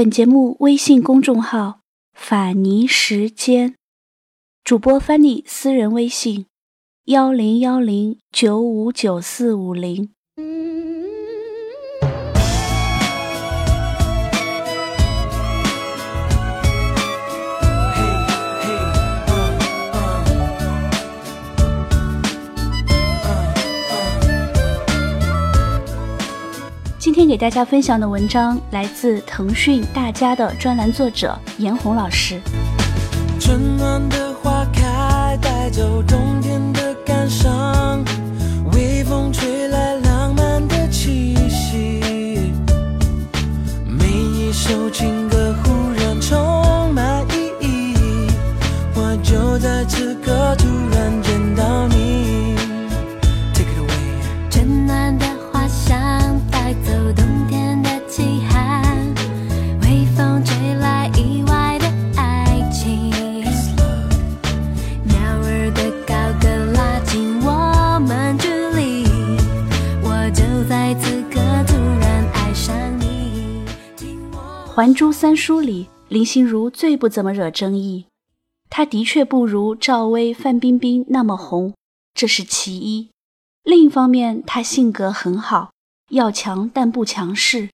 本节目微信公众号“法尼时间”，主播 Fanny 私人微信：幺零幺零九五九四五零。天给大家分享的文章来自腾讯大家的专栏作者严红老师。春暖的花开，带走冬天的感伤，微风吹来浪漫的气息，每一首情歌忽然充满意义，我就在此刻突然还珠三书》里，林心如最不怎么惹争议，她的确不如赵薇、范冰冰那么红，这是其一。另一方面，她性格很好，要强但不强势。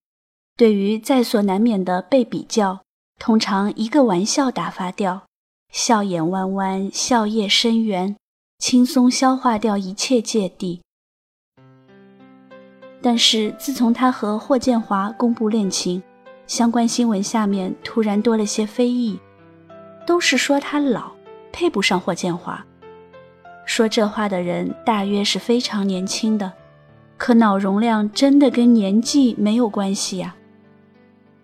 对于在所难免的被比较，通常一个玩笑打发掉，笑眼弯弯，笑靥深圆，轻松消化掉一切芥蒂。但是自从她和霍建华公布恋情，相关新闻下面突然多了些非议，都是说她老，配不上霍建华。说这话的人大约是非常年轻的，可脑容量真的跟年纪没有关系呀、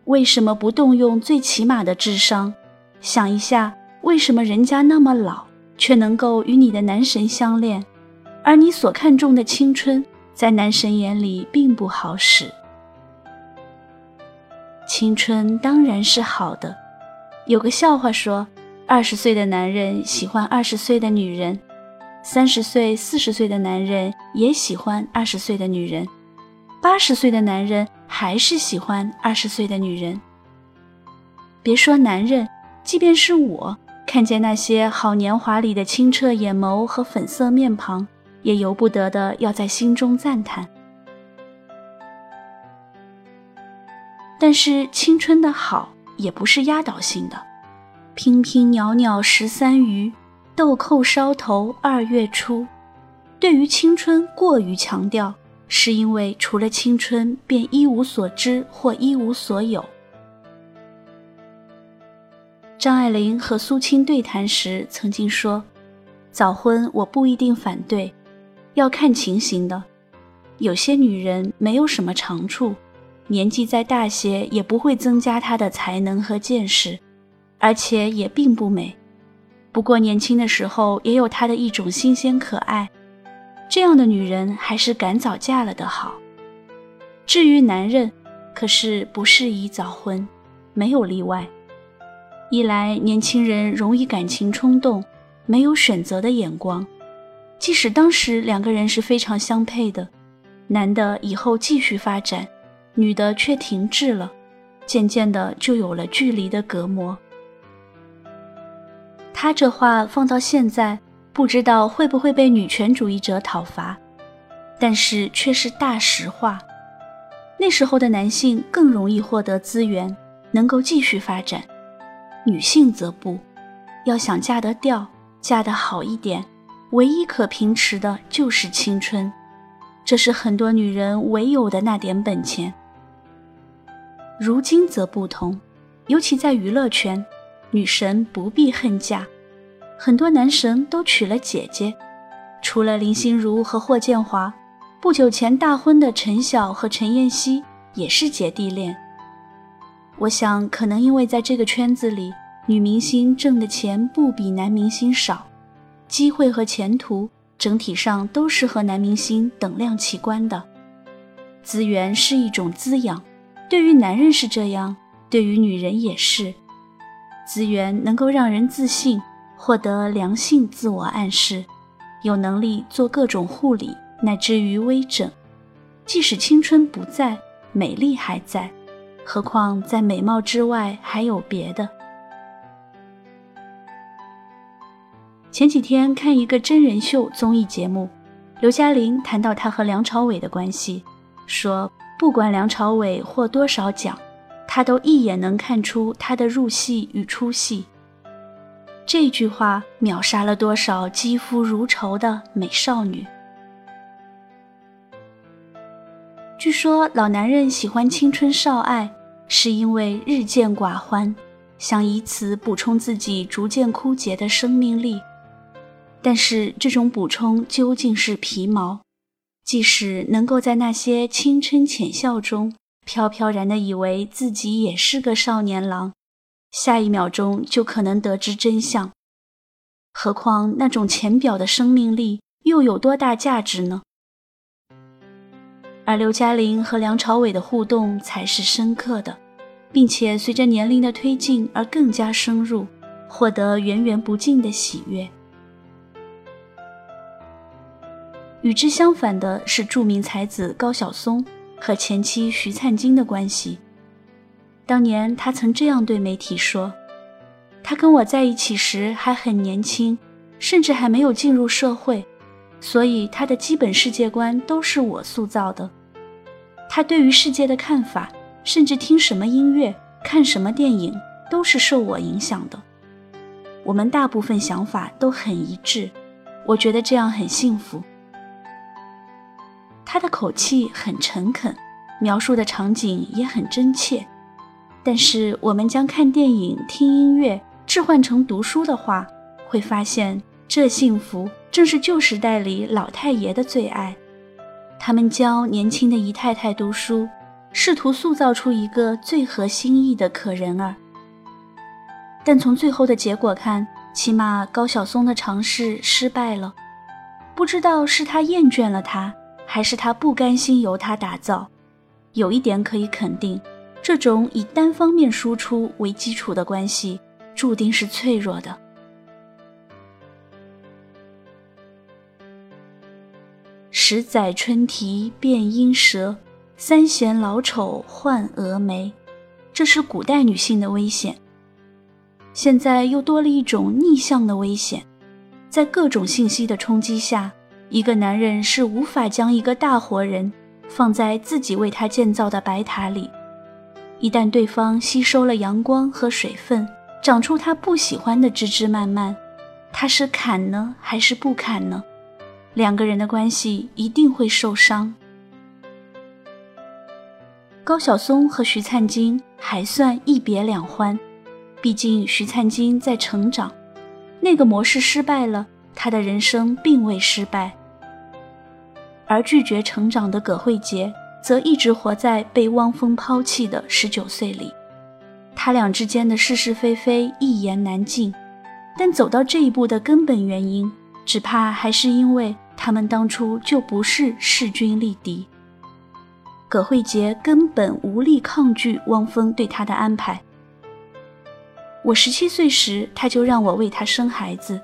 为什么不动用最起码的智商，想一下为什么人家那么老，却能够与你的男神相恋，而你所看重的青春，在男神眼里并不好使。青春当然是好的，有个笑话说，二十岁的男人喜欢二十岁的女人。三十岁、四十岁的男人也喜欢二十岁的女人，八十岁的男人还是喜欢二十岁的女人。别说男人，即便是我，看见那些好年华里的清澈眼眸和粉色面庞，也由不得的要在心中赞叹。但是青春的好也不是压倒性的，娉娉袅袅十三余。豆蔻梢头二月初，对于青春过于强调，是因为除了青春便一无所知或一无所有。张爱玲和苏青对谈时曾经说：“早婚我不一定反对，要看情形的。有些女人没有什么长处，年纪再大些也不会增加她的才能和见识，而且也并不美。”不过年轻的时候也有她的一种新鲜可爱，这样的女人还是赶早嫁了的好。至于男人，可是不适宜早婚，没有例外。一来年轻人容易感情冲动，没有选择的眼光，即使当时两个人是非常相配的，男的以后继续发展，女的却停滞了，渐渐的就有了距离的隔膜。他这话放到现在，不知道会不会被女权主义者讨伐，但是却是大实话。那时候的男性更容易获得资源，能够继续发展，女性则不。要想嫁得掉，嫁得好一点，唯一可凭持的就是青春，这是很多女人唯有的那点本钱。如今则不同，尤其在娱乐圈。女神不必恨嫁，很多男神都娶了姐姐，除了林心如和霍建华，不久前大婚的陈晓和陈妍希也是姐弟恋。我想，可能因为在这个圈子里，女明星挣的钱不比男明星少，机会和前途整体上都是和男明星等量齐观的。资源是一种滋养，对于男人是这样，对于女人也是。资源能够让人自信，获得良性自我暗示，有能力做各种护理，乃至于微整。即使青春不在，美丽还在，何况在美貌之外还有别的。前几天看一个真人秀综艺节目，刘嘉玲谈到她和梁朝伟的关系，说不管梁朝伟获多少奖，她都一眼能看出他的入戏与出戏。这句话秒杀了多少肌肤如绸的美少女。据说老男人喜欢青春少爱，是因为日渐寡欢，想以此补充自己逐渐枯竭的生命力。但是这种补充究竟是皮毛？即使能够在那些青春浅笑中飘飘然的以为自己也是个少年郎，下一秒钟就可能得知真相。何况那种浅表的生命力又有多大价值呢？而刘嘉玲和梁朝伟的互动才是深刻的，并且随着年龄的推进而更加深入，获得源源不尽的喜悦。与之相反的是，著名才子高晓松和前妻徐灿金的关系。当年他曾这样对媒体说：“他跟我在一起时还很年轻，甚至还没有进入社会。”所以他的基本世界观都是我塑造的，他对于世界的看法，甚至听什么音乐、看什么电影，都是受我影响的。我们大部分想法都很一致，我觉得这样很幸福。他的口气很诚恳，描述的场景也很真切。但是我们将看电影、听音乐置换成读书的话，会发现这幸福。正是旧时代里老太爷的最爱，他们教年轻的姨太太读书，试图塑造出一个最合心意的可人儿。但从最后的结果看，起码高晓松的尝试失败了。不知道是他厌倦了他，还是他不甘心由他打造。有一点可以肯定，这种以单方面输出为基础的关系，注定是脆弱的。十载春啼变莺舌，三弦老丑换蛾眉，这是古代女性的危险。现在又多了一种逆向的危险，在各种信息的冲击下，一个男人是无法将一个大活人放在自己为他建造的白塔里。一旦对方吸收了阳光和水分，长出他不喜欢的枝枝蔓蔓，他是砍呢，还是不砍呢？两个人的关系一定会受伤。高晓松和徐灿金还算一别两欢，毕竟徐灿金在成长，那个模式失败了，他的人生并未失败。而拒绝成长的葛慧杰，则一直活在被汪峰抛弃的十九岁里。他俩之间的是是非非一言难尽，但走到这一步的根本原因，只怕还是因为。他们当初就不是势均力敌。葛慧杰根本无力抗拒汪峰对他的安排。我十七岁时，他就让我为他生孩子。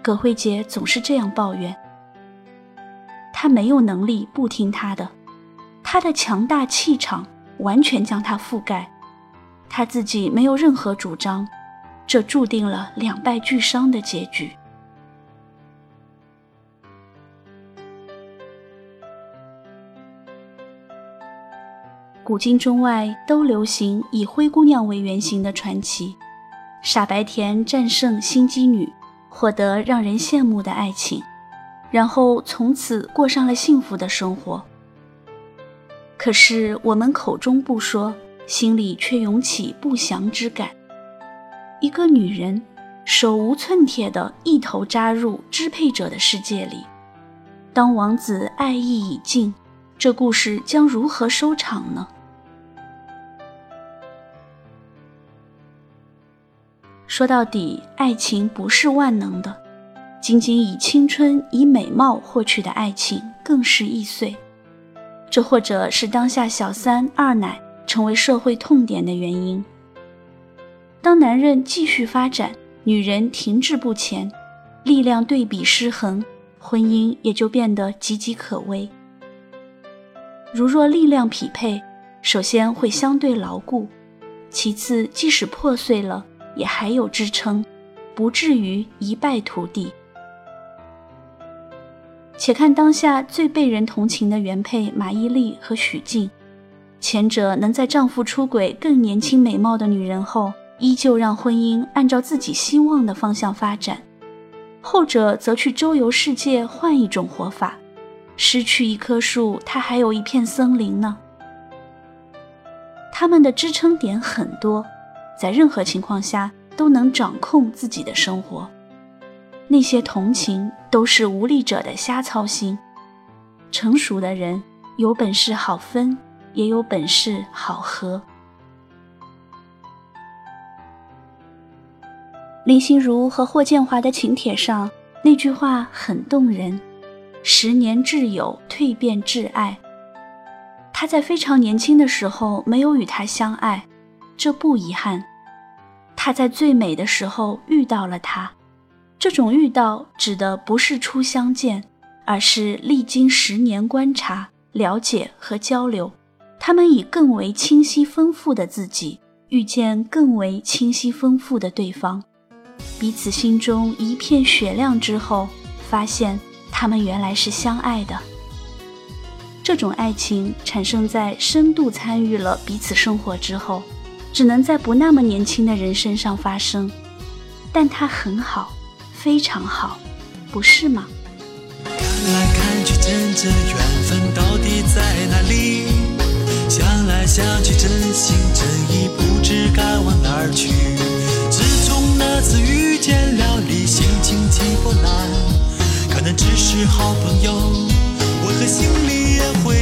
葛慧杰总是这样抱怨。他没有能力不听他的，他的强大气场完全将他覆盖，他自己没有任何主张，这注定了两败俱伤的结局。古今中外都流行以灰姑娘为原型的传奇，傻白甜战胜心机女，获得让人羡慕的爱情，然后从此过上了幸福的生活。可是我们口中不说，心里却涌起不祥之感。一个女人手无寸铁的一头扎入支配者的世界里，当王子爱意已尽，这故事将如何收场呢？说到底，爱情不是万能的，仅仅以青春、以美貌获取的爱情更是易碎。这或者是当下小三、二奶成为社会痛点的原因。当男人继续发展，女人停滞不前，力量对比失衡，婚姻也就变得岌岌可危。如若力量匹配，首先会相对牢固，其次即使破碎了，也还有支撑，不至于一败涂地。且看当下最被人同情的原配马伊琍和许静，前者能在丈夫出轨更年轻美貌的女人后，依旧让婚姻按照自己希望的方向发展；后者则去周游世界，换一种活法。失去一棵树，它还有一片森林呢。他们的支撑点很多，在任何情况下都能掌控自己的生活。那些同情都是无力者的瞎操心。成熟的人有本事好分，也有本事好合。林心如和霍建华的请帖上那句话很动人：“十年挚友，蜕变挚爱。”他在非常年轻的时候没有与他相爱，这不遗憾。他在最美的时候遇到了他。这种遇到指的不是初相见，而是历经十年观察、了解和交流，他们以更为清晰丰富的自己遇见更为清晰丰富的对方，彼此心中一片雪亮之后，发现他们原来是相爱的。这种爱情产生在深度参与了彼此生活之后，只能在不那么年轻的人身上发生，但它很好。非常好，不是吗？看来看去，真正缘分到底在哪里？想来想去，真心真意不知该往哪儿去。自从那次遇见了你，心情起波澜。可能只是好朋友，为何心里也会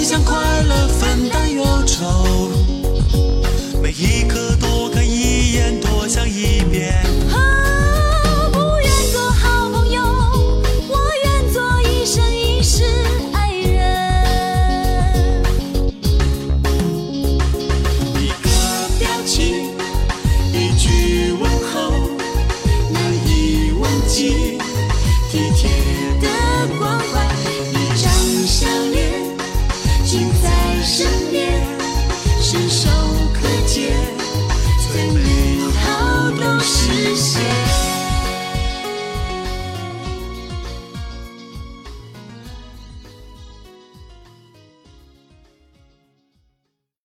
分享快乐，分担忧愁，每一刻多看一眼，多想一遍。啊，不愿做好朋友，我愿做一生一世爱人。一个表情，一句问候，难以忘记